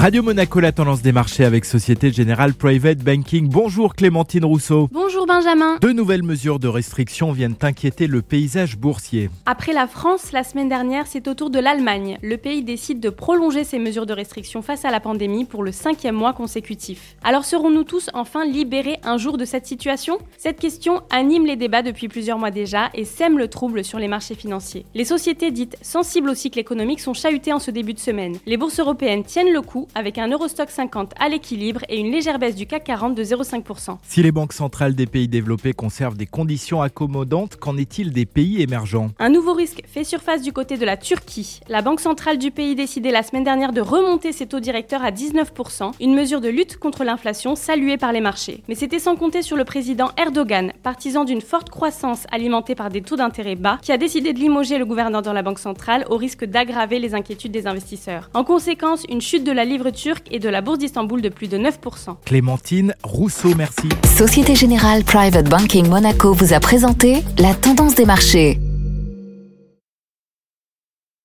Radio Monaco, la tendance des marchés avec Société Générale Private Banking. Bonjour Clémentine Rousseau. Bonjour Benjamin. De nouvelles mesures de restriction viennent inquiéter le paysage boursier. Après la France, la semaine dernière, c'est au tour de l'Allemagne. Le pays décide de prolonger ses mesures de restriction face à la pandémie pour le cinquième mois consécutif. Alors serons-nous tous enfin libérés un jour de cette situation? Cette question anime les débats depuis plusieurs mois déjà et sème le trouble sur les marchés financiers. Les sociétés dites sensibles au cycle économique sont chahutées en ce début de semaine. Les bourses européennes tiennent le coup avec un Eurostock 50 à l'équilibre et une légère baisse du CAC 40 de 0,5%. Si les banques centrales des pays développés conservent des conditions accommodantes, qu'en est-il des pays émergents? Un nouveau risque fait surface du côté de la Turquie. La Banque centrale du pays décidait la semaine dernière de remonter ses taux directeurs à 19%, une mesure de lutte contre l'inflation saluée par les marchés. Mais c'était sans compter sur le président Erdogan, partisan d'une forte croissance alimentée par des taux d'intérêt bas, qui a décidé de limoger le gouverneur de la Banque centrale au risque d'aggraver les inquiétudes des investisseurs. En conséquence, une chute de la livre turque et de la bourse d'Istanbul de plus de 9%. Clémentine Rousseau, merci. Société Générale Private Banking Monaco vous a présenté la tendance des marchés.